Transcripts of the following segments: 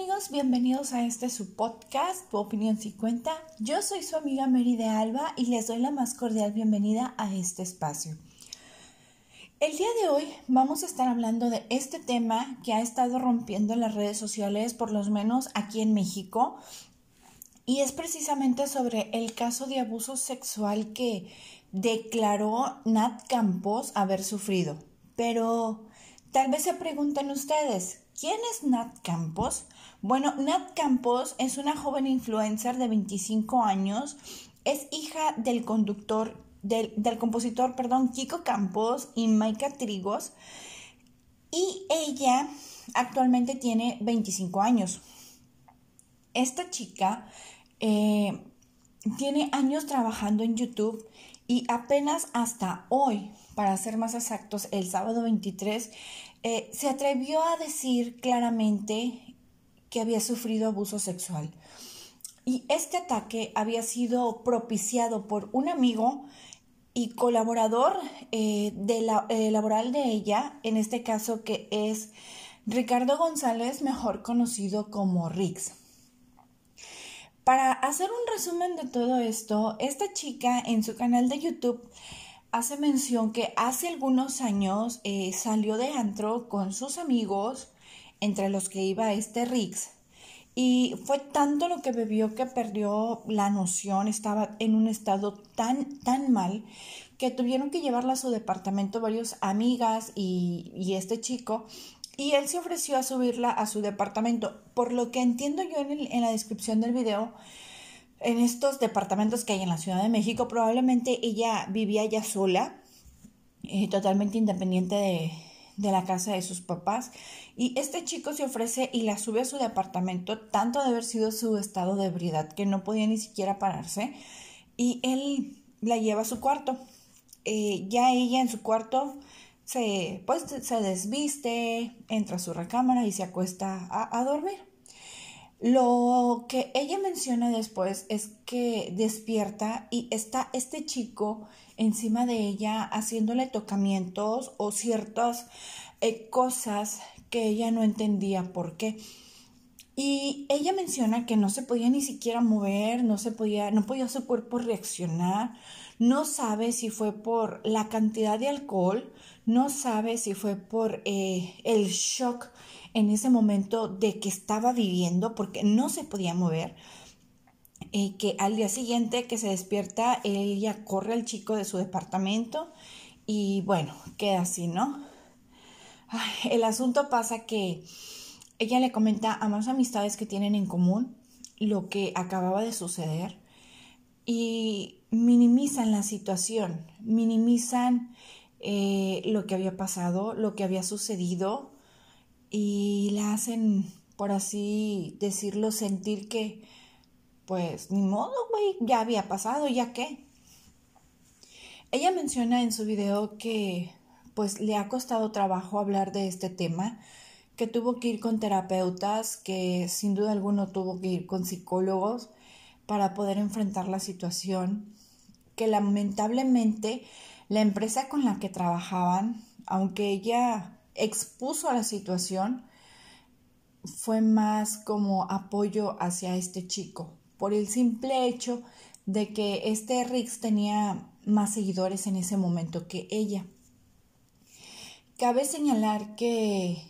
amigos, bienvenidos a este su podcast, Tu opinión si cuenta. Yo soy su amiga Mary de Alba y les doy la más cordial bienvenida a este espacio. El día de hoy vamos a estar hablando de este tema que ha estado rompiendo las redes sociales, por lo menos aquí en México, y es precisamente sobre el caso de abuso sexual que declaró Nat Campos haber sufrido. Pero tal vez se pregunten ustedes, ¿Quién es Nat Campos? Bueno, Nat Campos es una joven influencer de 25 años, es hija del conductor, del, compositor, perdón, Kiko Campos y Maika Trigos, y ella actualmente tiene 25 años. Esta chica eh, tiene años trabajando en YouTube y apenas hasta hoy, para ser más exactos, el sábado 23, eh, se atrevió a decir claramente que había sufrido abuso sexual. Y este ataque había sido propiciado por un amigo y colaborador eh, de la, eh, laboral de ella, en este caso que es Ricardo González, mejor conocido como Rix. Para hacer un resumen de todo esto, esta chica en su canal de YouTube hace mención que hace algunos años eh, salió de antro con sus amigos, entre los que iba este Rix, y fue tanto lo que bebió que perdió la noción, estaba en un estado tan, tan mal que tuvieron que llevarla a su departamento varios amigas y, y este chico y él se ofreció a subirla a su departamento. Por lo que entiendo yo en, en la descripción del video, en estos departamentos que hay en la Ciudad de México, probablemente ella vivía ya sola, eh, totalmente independiente de, de, la casa de sus papás. Y este chico se ofrece y la sube a su departamento, tanto de haber sido su estado de ebriedad que no podía ni siquiera pararse. Y él la lleva a su cuarto. Eh, ya ella en su cuarto se, pues, se desviste, entra a su recámara y se acuesta a, a dormir. Lo que ella menciona después es que despierta y está este chico encima de ella haciéndole tocamientos o ciertas eh, cosas que ella no entendía por qué. Y ella menciona que no se podía ni siquiera mover, no se podía, no podía su cuerpo reaccionar, no sabe si fue por la cantidad de alcohol, no sabe si fue por eh, el shock en ese momento de que estaba viviendo porque no se podía mover. Y que al día siguiente que se despierta, ella corre al chico de su departamento y bueno, queda así, ¿no? el asunto pasa que ella le comenta a más amistades que tienen en común lo que acababa de suceder y minimizan la situación, minimizan eh, lo que había pasado, lo que había sucedido y la hacen, por así decirlo, sentir que, pues, ni modo, güey, ya había pasado, ya qué. Ella menciona en su video que, pues, le ha costado trabajo hablar de este tema, que tuvo que ir con terapeutas, que sin duda alguno tuvo que ir con psicólogos para poder enfrentar la situación, que lamentablemente la empresa con la que trabajaban, aunque ella expuso a la situación fue más como apoyo hacia este chico, por el simple hecho de que este Rix tenía más seguidores en ese momento que ella. Cabe señalar que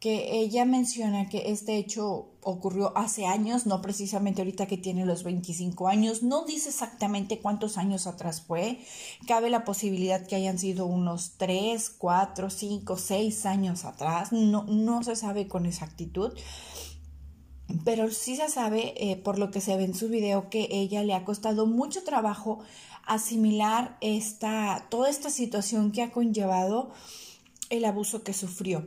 que ella menciona que este hecho ocurrió hace años, no precisamente ahorita que tiene los 25 años, no dice exactamente cuántos años atrás fue, cabe la posibilidad que hayan sido unos 3, 4, 5, 6 años atrás, no, no se sabe con exactitud, pero sí se sabe eh, por lo que se ve en su video que ella le ha costado mucho trabajo asimilar esta, toda esta situación que ha conllevado el abuso que sufrió.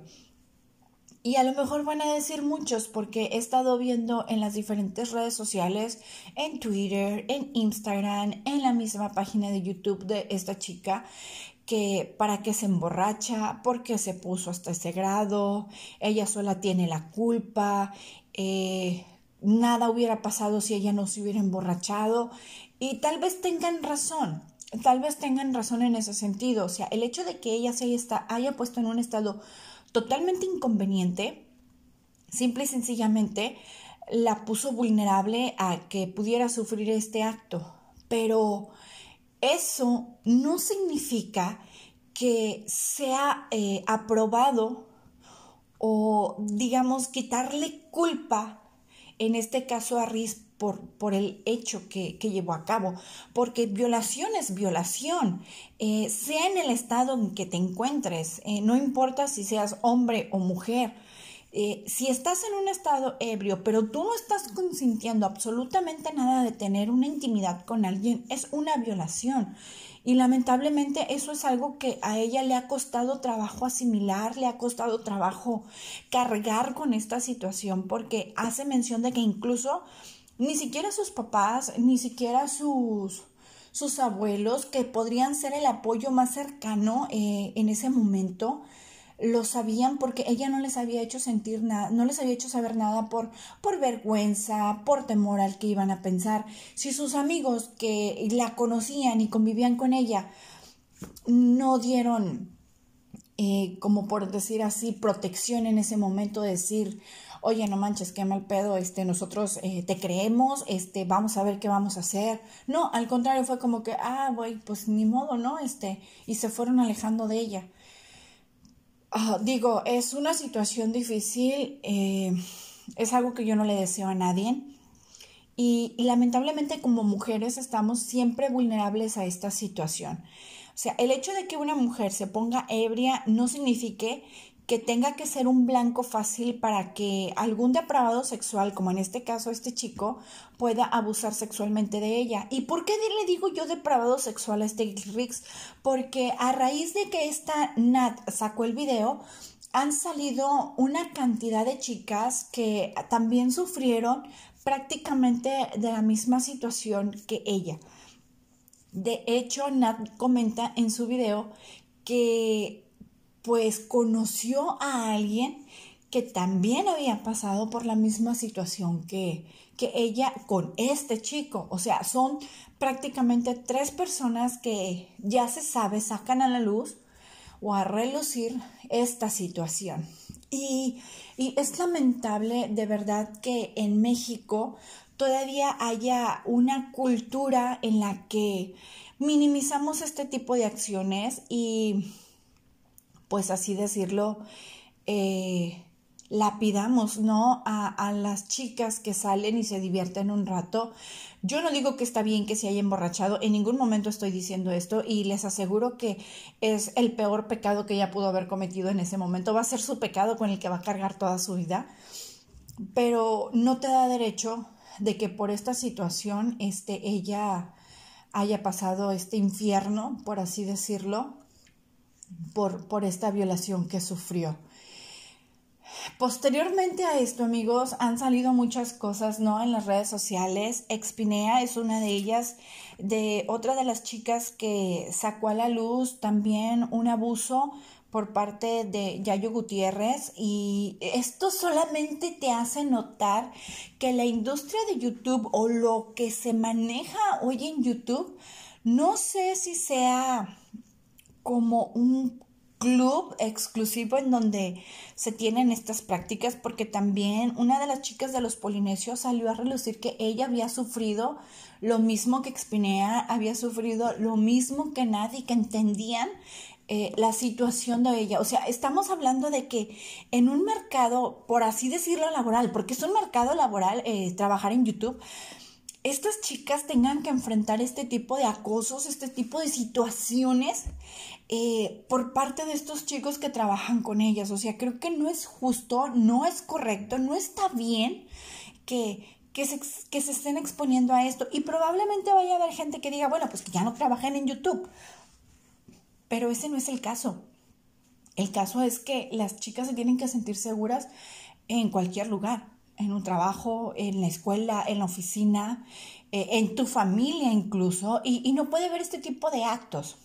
Y a lo mejor van a decir muchos porque he estado viendo en las diferentes redes sociales, en Twitter, en Instagram, en la misma página de YouTube de esta chica, que para qué se emborracha, porque se puso hasta ese grado, ella sola tiene la culpa, eh, nada hubiera pasado si ella no se hubiera emborrachado y tal vez tengan razón. Tal vez tengan razón en ese sentido. O sea, el hecho de que ella se haya, haya puesto en un estado totalmente inconveniente simple y sencillamente la puso vulnerable a que pudiera sufrir este acto. Pero eso no significa que sea eh, aprobado o, digamos, quitarle culpa, en este caso a Riz, por, por, el hecho que, llevó a cabo, porque violación es violación, eh, sea en el estado en que te encuentres, eh, no importa si seas hombre o mujer, eh, si estás en un estado ebrio, pero tú no estás consintiendo absolutamente nada de tener una intimidad con alguien, es una violación. Y lamentablemente eso es algo que a ella le ha costado trabajo asimilar, le ha costado trabajo cargar con esta situación, porque hace mención de que incluso ni siquiera sus papás, ni siquiera sus, sus abuelos, que podrían ser el apoyo más cercano eh, en ese momento, lo sabían porque ella no les había hecho sentir nada, no les había hecho saber nada por, por vergüenza, por temor al que iban a pensar. Si sus amigos que la conocían y convivían con ella no dieron, eh, como por decir así, protección en ese momento, decir, oye, no manches, qué mal pedo, este, nosotros eh, te creemos, este, vamos a ver qué vamos a hacer. No, al contrario, fue como que, ah, güey, pues ni modo, ¿no? Este, y se fueron alejando de ella. Ah, digo, es una situación difícil, eh, es algo que yo no le deseo a nadie. Y, y, lamentablemente como mujeres estamos siempre vulnerables a esta situación. O sea, el hecho de que una mujer se ponga ebria no signifique que tenga que ser un blanco fácil para que algún depravado sexual, como en este caso este chico, pueda abusar sexualmente de ella. ¿Y por qué le digo yo depravado sexual a este Rix? Porque a raíz de que esta Nat sacó el video, han salido una cantidad de chicas que también sufrieron prácticamente de la misma situación que ella. De hecho, Nat comenta en su video que pues conoció a alguien que también había pasado por la misma situación que, que ella con este chico. O sea, son prácticamente tres personas que ya se sabe, sacan a la luz o a relucir esta situación. Y, y es lamentable de verdad que en México todavía haya una cultura en la que minimizamos este tipo de acciones y pues así decirlo, eh, lapidamos, ¿no? A, las chicas que salen y se divierten un rato. Yo no digo que está bien que se haya emborrachado, en ningún momento estoy diciendo esto y les aseguro que es el peor pecado que ella pudo haber cometido en ese momento. Va a ser su pecado con el que va a cargar toda su vida, pero no te da derecho de que por esta situación este, ella haya pasado este infierno, por así decirlo, por, por esta violación que sufrió. Posteriormente a esto, amigos, han salido muchas cosas, ¿no? En las redes sociales. Expinea es una de ellas, de otra de las chicas que sacó a la luz también un abuso por parte de Yayo Gutiérrez y esto solamente te hace notar que la industria de YouTube o lo que se maneja hoy en YouTube, no sé si sea como un club exclusivo en donde se tienen estas prácticas porque también una de las chicas de los polinesios salió a relucir que ella había sufrido lo mismo que Expinea, había sufrido lo mismo que nadie, que entendían eh, la situación de ella. O sea, estamos hablando de que en un mercado, por así decirlo, laboral, porque es un mercado laboral eh, trabajar en YouTube, estas chicas tengan que enfrentar este tipo de acosos, este tipo de situaciones eh, por parte de estos chicos que trabajan con ellas. O sea, creo que no es justo, no es correcto, no está bien que, que, se, que se estén exponiendo a esto. Y probablemente vaya a haber gente que diga, bueno, pues que ya no trabajen en YouTube. Pero ese no es el caso. El caso es que las chicas se tienen que sentir seguras en cualquier lugar en un trabajo, en la escuela, en la oficina, eh, en tu familia incluso, y, no puede ver este tipo de actos.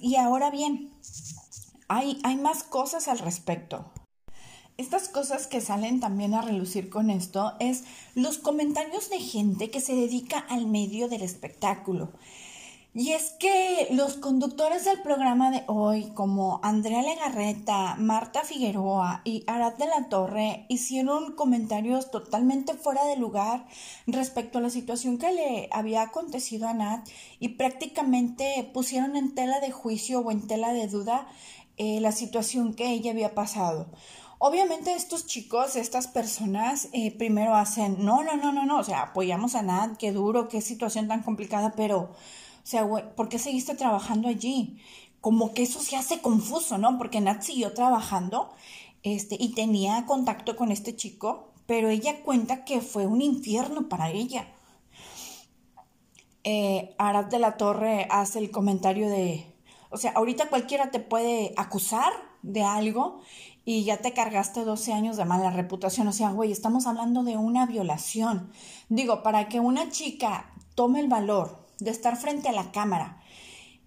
y ahora bien, hay, hay más cosas al respecto. Estas cosas que salen también a relucir con esto es los comentarios de gente que se dedica al medio del espectáculo. Y es que los conductores del programa de hoy, como Andrea Legarreta, Marta Figueroa y Arad de la Torre, hicieron comentarios totalmente fuera de lugar respecto a la situación que le había acontecido a Nat y prácticamente pusieron en tela de juicio o en tela de duda eh, la situación que ella había pasado. Obviamente estos chicos, estas personas, eh, primero hacen, no, no, no, no, no, o sea, apoyamos a Nat, qué duro, qué situación tan complicada, pero o sea, güey, ¿por qué seguiste trabajando allí? Como que eso se hace confuso, ¿no? Porque Nat siguió trabajando este, y tenía contacto con este chico, pero ella cuenta que fue un infierno para ella. Eh, Arad de la Torre hace el comentario de, o sea, ahorita cualquiera te puede acusar de algo y ya te cargaste 12 años de mala reputación. O sea, güey, estamos hablando de una violación. Digo, para que una chica tome el valor de estar frente a la cámara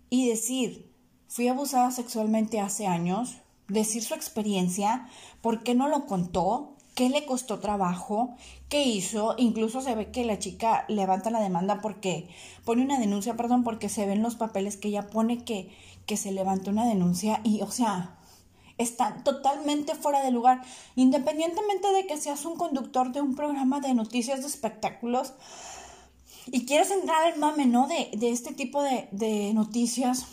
y decir, fui abusada sexualmente hace años, decir su experiencia, por qué no lo contó, qué le costó trabajo, qué hizo, incluso se ve que la chica levanta la demanda porque pone una denuncia, perdón, porque se ven los papeles que ella pone que, que se levanta una denuncia y, o sea, está totalmente fuera de lugar, independientemente de que seas un conductor de un programa de noticias de espectáculos, y quieres entrar al mame, ¿no? De, este tipo de, de noticias,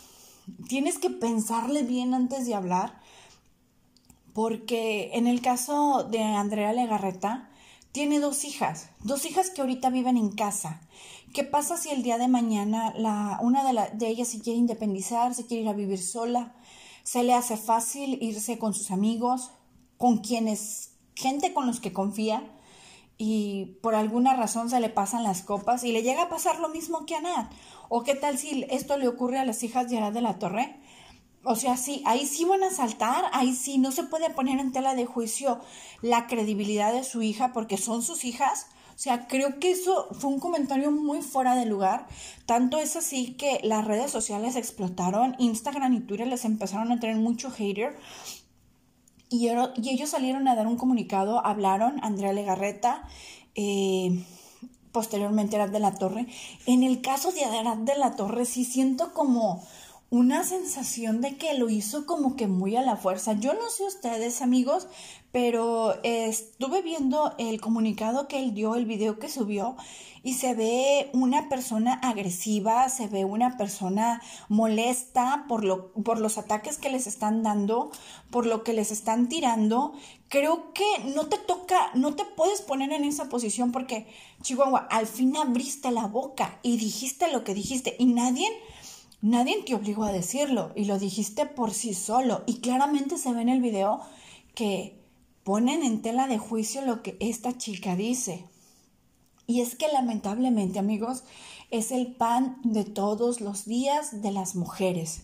tienes que pensarle bien antes de hablar, porque en el caso de Andrea Legarreta, tiene dos hijas, dos hijas que ahorita viven en casa. ¿Qué pasa si el día de mañana la, una de, de ellas se quiere independizar, se quiere ir a vivir sola? Se le hace fácil irse con sus amigos, con quienes, gente con los que confía, y por alguna razón se le pasan las copas y le llega a pasar lo mismo que a Nat. ¿O qué tal si esto le ocurre a las hijas de Arad de la Torre? O sea, sí, ahí sí van a saltar, ahí sí no se puede poner en tela de juicio la credibilidad de su hija porque son sus hijas. O sea, creo que eso fue un comentario muy fuera de lugar. Tanto es así que las redes sociales explotaron, Instagram y Twitter les empezaron a tener mucho hater y, ellos salieron a dar un comunicado, hablaron, Andrea Legarreta, eh, posteriormente Arad de la Torre. En el caso de Arad de la Torre sí siento como una sensación de que lo hizo como que muy a la fuerza. Yo no sé ustedes, amigos, pero estuve viendo el comunicado que él dio, el video que subió, y se ve una persona agresiva, se ve una persona molesta por, lo, por los ataques que les están dando, por lo que les están tirando. Creo que no te toca, no te puedes poner en esa posición porque, Chihuahua, al fin abriste la boca y dijiste lo que dijiste y nadie Nadie te obligó a decirlo y lo dijiste por sí solo. Y claramente se ve en el video que ponen en tela de juicio lo que esta chica dice. Y es que lamentablemente, amigos, es el pan de todos los días de las mujeres.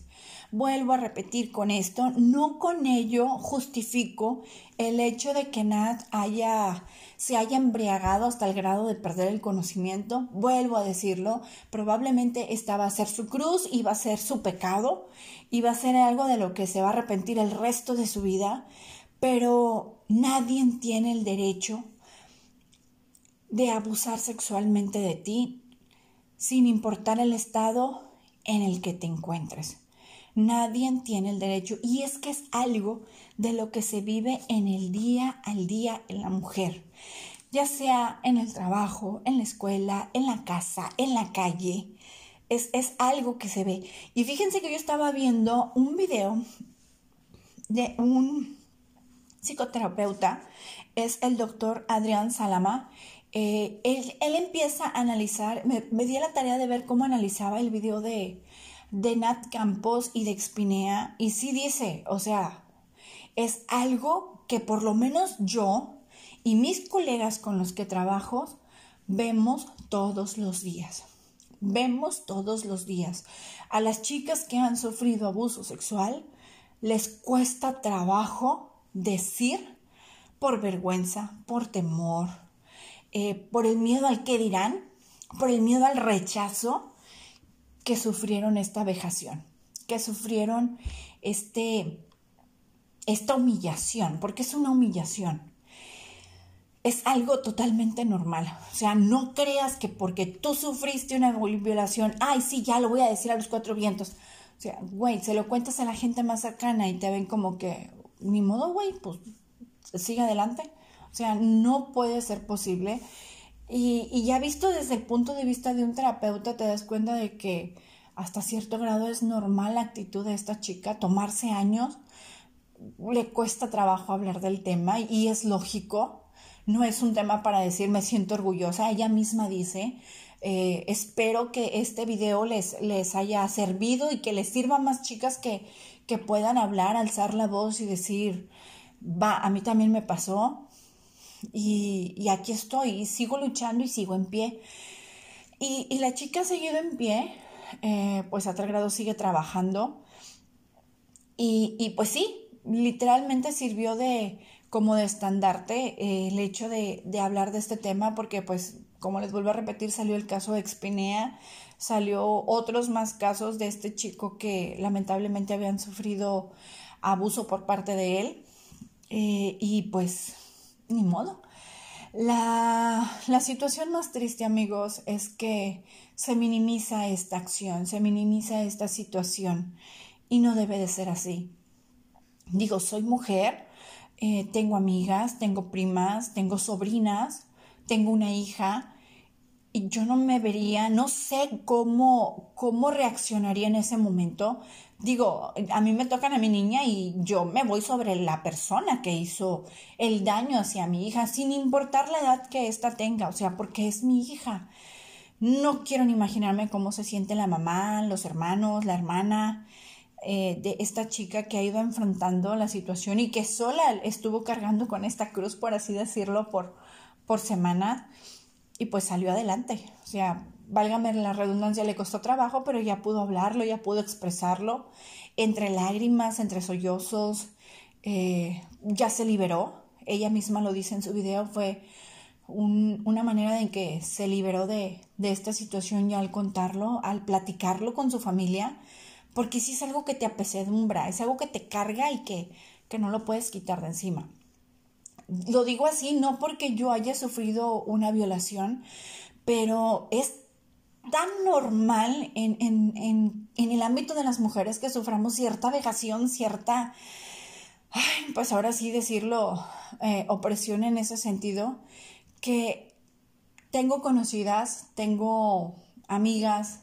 Vuelvo a repetir con esto, no con ello justifico el hecho de que Nat haya, se haya embriagado hasta el grado de perder el conocimiento. Vuelvo a decirlo, probablemente esta va a ser su cruz y va a ser su pecado y va a ser algo de lo que se va a arrepentir el resto de su vida, pero nadie tiene el derecho de abusar sexualmente de ti sin importar el estado en el que te encuentres. Nadie tiene el derecho y es que es algo de lo que se vive en el día al día en la mujer, ya sea en el trabajo, en la escuela, en la casa, en la calle. Es, es algo que se ve. Y fíjense que yo estaba viendo un video de un psicoterapeuta, es el doctor Adrián Salama. Eh, él, empieza a analizar, me, me di la tarea de ver cómo analizaba el video de, de Nat Campos y de Expinea y sí dice, o sea, es algo que por lo menos yo y mis colegas con los que trabajo vemos todos los días. Vemos todos los días. A las chicas que han sufrido abuso sexual les cuesta trabajo decir por vergüenza, por temor, eh, por el miedo al que dirán, por el miedo al rechazo, que sufrieron esta vejación, que sufrieron este, esta humillación, porque es una humillación. es algo totalmente normal. O sea, no creas que porque tú sufriste una violación, ay, sí, ya lo voy a decir a los cuatro vientos. O sea, güey, se lo cuentas a la gente más cercana y te ven como que, ni modo, güey, pues sigue adelante. O sea, no puede ser posible. Y, y ya visto desde el punto de vista de un terapeuta, te das cuenta de que hasta cierto grado es normal la actitud de esta chica, tomarse años, le cuesta trabajo hablar del tema y es lógico, no es un tema para decir me siento orgullosa, ella misma dice, eh, espero que este video les, les haya servido y que les sirva a más chicas que, que puedan hablar, alzar la voz y decir, va, a mí también me pasó y, aquí estoy, y sigo luchando y sigo en pie. Y, y la chica ha seguido en pie, eh, pues a tal grado sigue trabajando. Y, y, pues sí, literalmente sirvió de como de estandarte eh, el hecho de, de, hablar de este tema porque pues como les vuelvo a repetir salió el caso de Expinea, salió otros más casos de este chico que lamentablemente habían sufrido abuso por parte de él eh, y pues ni modo. La, la situación más triste amigos es que se minimiza esta acción, se minimiza esta situación y no debe de ser así. Digo, soy mujer, eh, tengo amigas, tengo primas, tengo sobrinas, tengo una hija yo no me vería, no sé cómo, cómo reaccionaría en ese momento. Digo, a mí me tocan a mi niña y yo me voy sobre la persona que hizo el daño hacia mi hija, sin importar la edad que ésta tenga, o sea, porque es mi hija. No quiero ni imaginarme cómo se siente la mamá, los hermanos, la hermana eh, de esta chica que ha ido enfrentando la situación y que sola estuvo cargando con esta cruz, por así decirlo, por, por semana y pues salió adelante. O sea, válgame la redundancia, le costó trabajo, pero ya pudo hablarlo, ya pudo expresarlo, entre lágrimas, entre sollozos, eh, ya se liberó. Ella misma lo dice en su video, fue una manera en que se liberó de, de esta situación ya al contarlo, al platicarlo con su familia, porque sí es algo que te apesedumbra, es algo que te carga y que, que no lo puedes quitar de encima. Lo digo así no porque yo haya sufrido una violación, pero es tan normal en, en, en, en el ámbito de las mujeres que suframos cierta vejación, cierta, pues ahora sí decirlo, eh, opresión en ese sentido, que tengo conocidas, tengo amigas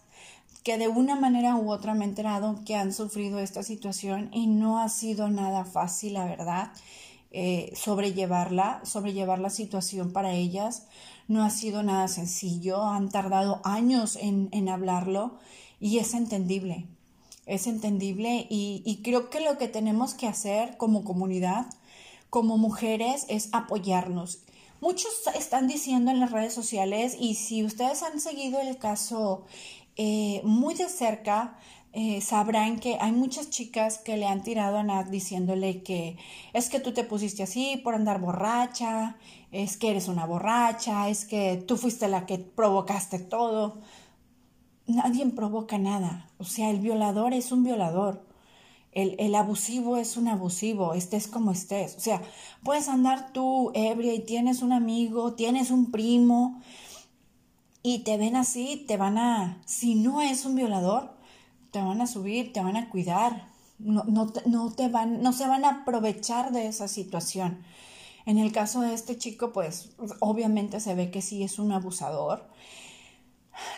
que de una manera u otra me he enterado que han sufrido esta situación y no ha sido nada fácil, la verdad, eh, sobrellevarla, sobrellevar la situación para ellas. No ha sido nada sencillo, han tardado años en, en hablarlo y es entendible, es entendible y, y creo que lo que tenemos que hacer como comunidad, como mujeres, es apoyarnos Muchos están diciendo en las redes sociales y si ustedes han seguido el caso eh, muy de cerca, eh, sabrán que hay muchas chicas que le han tirado a Nat diciéndole que es que tú te pusiste así por andar borracha, es que eres una borracha, es que tú fuiste la que provocaste todo. Nadie provoca nada. O sea, el violador es un violador. El, abusivo es un abusivo, estés como estés. O sea, puedes andar tú ebria y tienes un amigo, tienes un primo y te ven así, te van a, si no es un violador, te van a subir, te van a cuidar, no, no, no, te van, no se van a aprovechar de esa situación. En el caso de este chico, pues obviamente se ve que sí es un abusador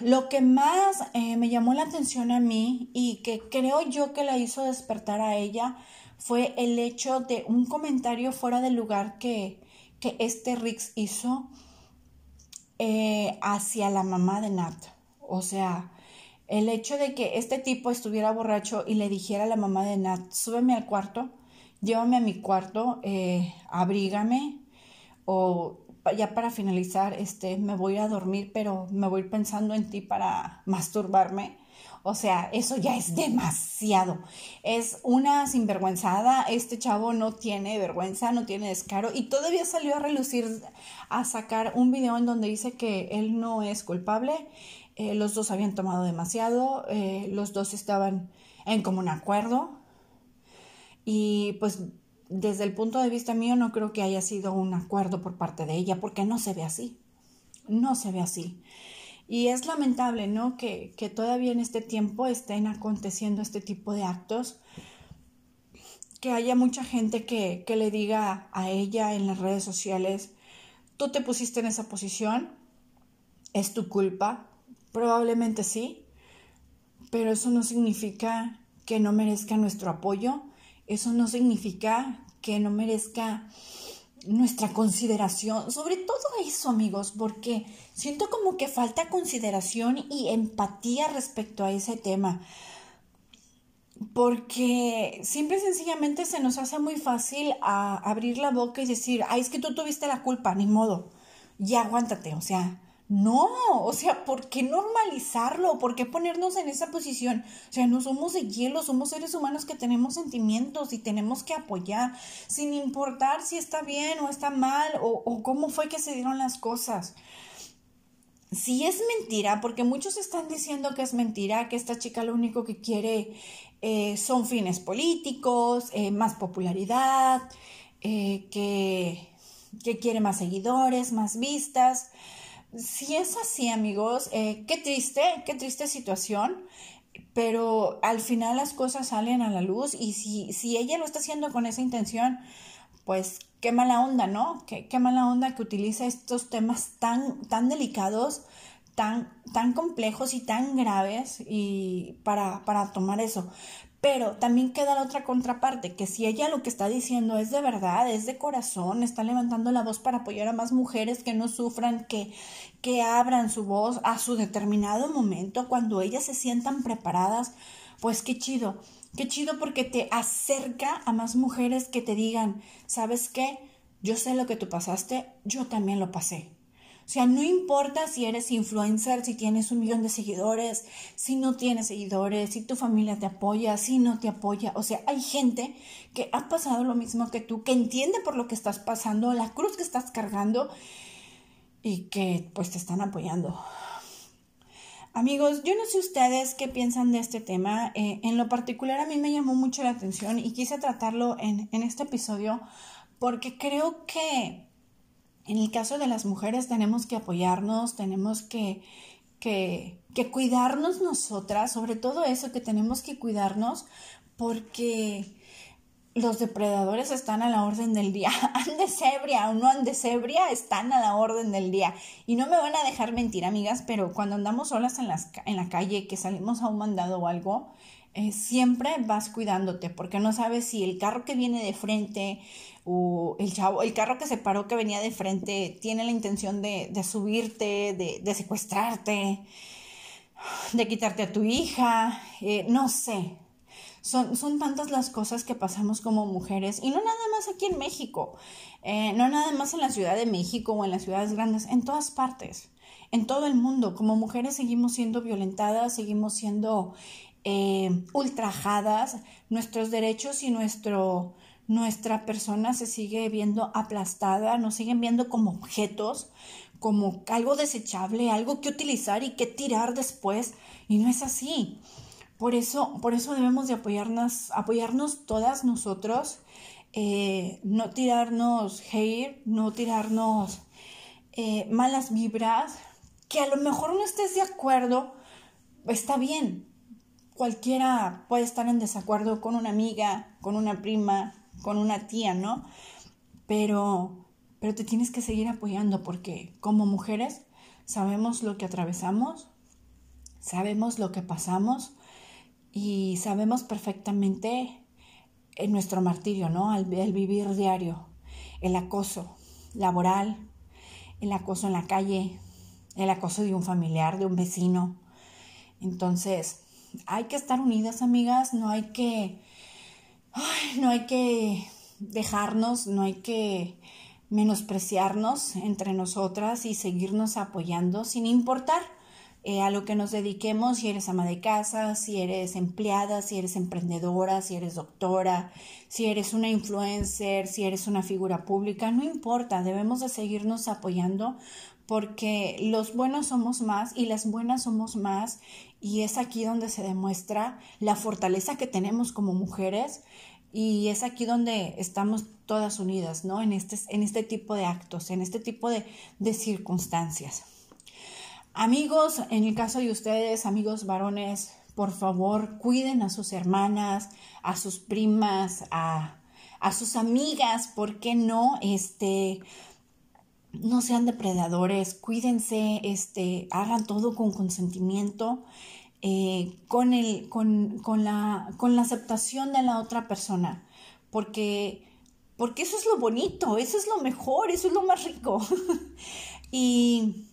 lo que más eh, me llamó la atención a mí y que creo yo que la hizo despertar a ella fue el hecho de un comentario fuera del lugar que, que este Rix hizo eh, hacia la mamá de Nat. O sea, el hecho de que este tipo estuviera borracho y le dijera a la mamá de Nat, súbeme al cuarto, llévame a mi cuarto, eh, abrígame o ya para finalizar, este, me voy a dormir, pero me voy pensando en ti para masturbarme. O sea, eso ya es demasiado. Es una sinvergüenzada. Este chavo no tiene vergüenza, no tiene descaro. Y todavía salió a relucir, a sacar un video en donde dice que él no es culpable. Eh, los dos habían tomado demasiado. Eh, los dos estaban en común acuerdo. Y pues desde el punto de vista mío no creo que haya sido un acuerdo por parte de ella, porque no se ve así, no se ve así. Y es lamentable, ¿no? Que, que todavía en este tiempo estén aconteciendo este tipo de actos, que haya mucha gente que, que le diga a ella en las redes sociales, tú te pusiste en esa posición, es tu culpa, probablemente sí, pero eso no significa que no merezca nuestro apoyo, eso no significa que no merezca nuestra consideración, sobre todo eso amigos, porque siento como que falta consideración y empatía respecto a ese tema, porque simple y sencillamente se nos hace muy fácil abrir la boca y decir, ay, es que tú tuviste la culpa, ni modo, ya aguántate, o sea, no, o sea, ¿por qué normalizarlo? ¿Por qué ponernos en esa posición? O sea, no somos de hielo, somos seres humanos que tenemos sentimientos y tenemos que apoyar, sin importar si está bien o está mal o, cómo fue que se dieron las cosas. Si es mentira, porque muchos están diciendo que es mentira, que esta chica lo único que quiere eh, son fines políticos, eh, más popularidad, eh, que, que quiere más seguidores, más vistas. Si es así, amigos, eh, qué triste, qué triste situación, pero al final las cosas salen a la luz y si, si ella lo está haciendo con esa intención, pues qué mala onda, ¿no? Qué, qué mala onda que utilice estos temas tan, tan delicados, tan, tan complejos y tan graves y para, para tomar eso. Pero también queda la otra contraparte, que si ella lo que está diciendo es de verdad, es de corazón, está levantando la voz para apoyar a más mujeres que no sufran, que, que abran su voz a su determinado momento, cuando ellas se sientan preparadas, pues qué chido, qué chido porque te acerca a más mujeres que te digan, ¿sabes qué? Yo sé lo que tú pasaste, yo también lo pasé. O sea, no importa si eres influencer, si tienes un millón de seguidores, si no tienes seguidores, si tu familia te apoya, si no te apoya. O sea, hay gente que ha pasado lo mismo que tú, que entiende por lo que estás pasando, la cruz que estás cargando y que pues te están apoyando. Amigos, yo no sé ustedes qué piensan de este tema. Eh, en lo particular a mí me llamó mucho la atención y quise tratarlo en, en este episodio porque creo que en el caso de las mujeres tenemos que apoyarnos, tenemos que, que, que cuidarnos nosotras, sobre todo eso, que tenemos que cuidarnos porque los depredadores están a la orden del día. Andes ebria o no andes ebria, están a la orden del día. Y no me van a dejar mentir, amigas, pero cuando andamos solas en, las, en la calle, que salimos a un mandado o algo, eh, siempre vas cuidándote, porque no sabes si el carro que viene de frente o el chavo, el carro que se paró que venía de frente tiene la intención de, subirte, de, secuestrarte, de quitarte a tu hija, eh, no sé. Son, son, tantas las cosas que pasamos como mujeres y no nada más aquí en México, eh, no nada más en la Ciudad de México o en las ciudades grandes, en todas partes, en todo el mundo. Como mujeres seguimos siendo violentadas, seguimos siendo eh, ultrajadas, nuestros derechos y nuestro, nuestra persona se sigue viendo aplastada, nos siguen viendo como objetos, como algo desechable, algo que utilizar y que tirar después, y no es así. Por eso, por eso debemos de apoyarnos, apoyarnos todas nosotros, eh, no tirarnos hate, no tirarnos eh, malas vibras, que a lo mejor no estés de acuerdo, está bien, cualquiera puede estar en desacuerdo con una amiga, con una prima, con una tía, ¿no? Pero, pero te tienes que seguir apoyando porque como mujeres sabemos lo que atravesamos, sabemos lo que pasamos y sabemos perfectamente en nuestro martirio, ¿no? El, el vivir diario, el acoso laboral, el acoso en la calle, el acoso de un familiar, de un vecino. Entonces, hay que estar unidas, amigas, no hay que, no hay que dejarnos, no hay que menospreciarnos entre nosotras y seguirnos apoyando sin importar eh, a lo que nos dediquemos, si eres ama de casa, si eres empleada, si eres emprendedora, si eres doctora, si eres una influencer, si eres una figura pública, no importa, debemos de seguirnos apoyando porque los buenos somos más y las buenas somos más y es aquí donde se demuestra la fortaleza que tenemos como mujeres Y es aquí donde estamos todas unidas, ¿no? En este, en este tipo de actos, en este tipo de, de circunstancias. Amigos, en el caso de ustedes, amigos varones, por favor, cuiden a sus hermanas, a sus primas, a, a sus amigas, ¿por qué no? Este, no sean depredadores, cuídense, este, hagan todo con consentimiento, eh, con, el, con, con, la, con la aceptación de la otra persona, porque, porque eso es lo bonito, eso es lo mejor, eso es lo más rico. y,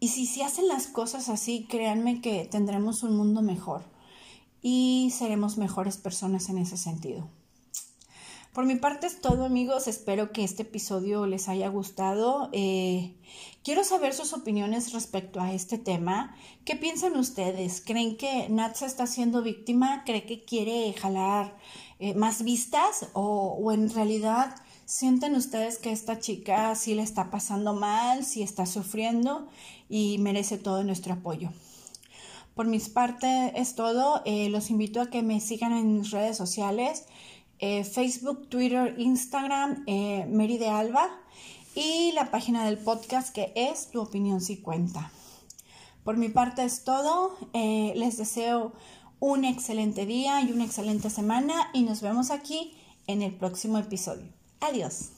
y si se hacen las cosas así, créanme que tendremos un mundo mejor y seremos mejores personas en ese sentido. Por mi parte es todo amigos, espero que este episodio les haya gustado. Eh, quiero saber sus opiniones respecto a este tema. ¿Qué piensan ustedes? ¿Creen que Nat se está siendo víctima? ¿Cree que quiere jalar eh, más vistas? ¿O, ¿O en realidad sienten ustedes que esta chica sí le está pasando mal, sí está sufriendo y merece todo nuestro apoyo? Por mi parte es todo. Eh, los invito a que me sigan en mis redes sociales. Eh, Facebook, Twitter, Instagram, eh, Mary de Alba y la página del podcast que es Tu opinión si cuenta. Por mi parte es todo. Eh, les deseo un excelente día y una excelente semana y nos vemos aquí en el próximo episodio. Adiós.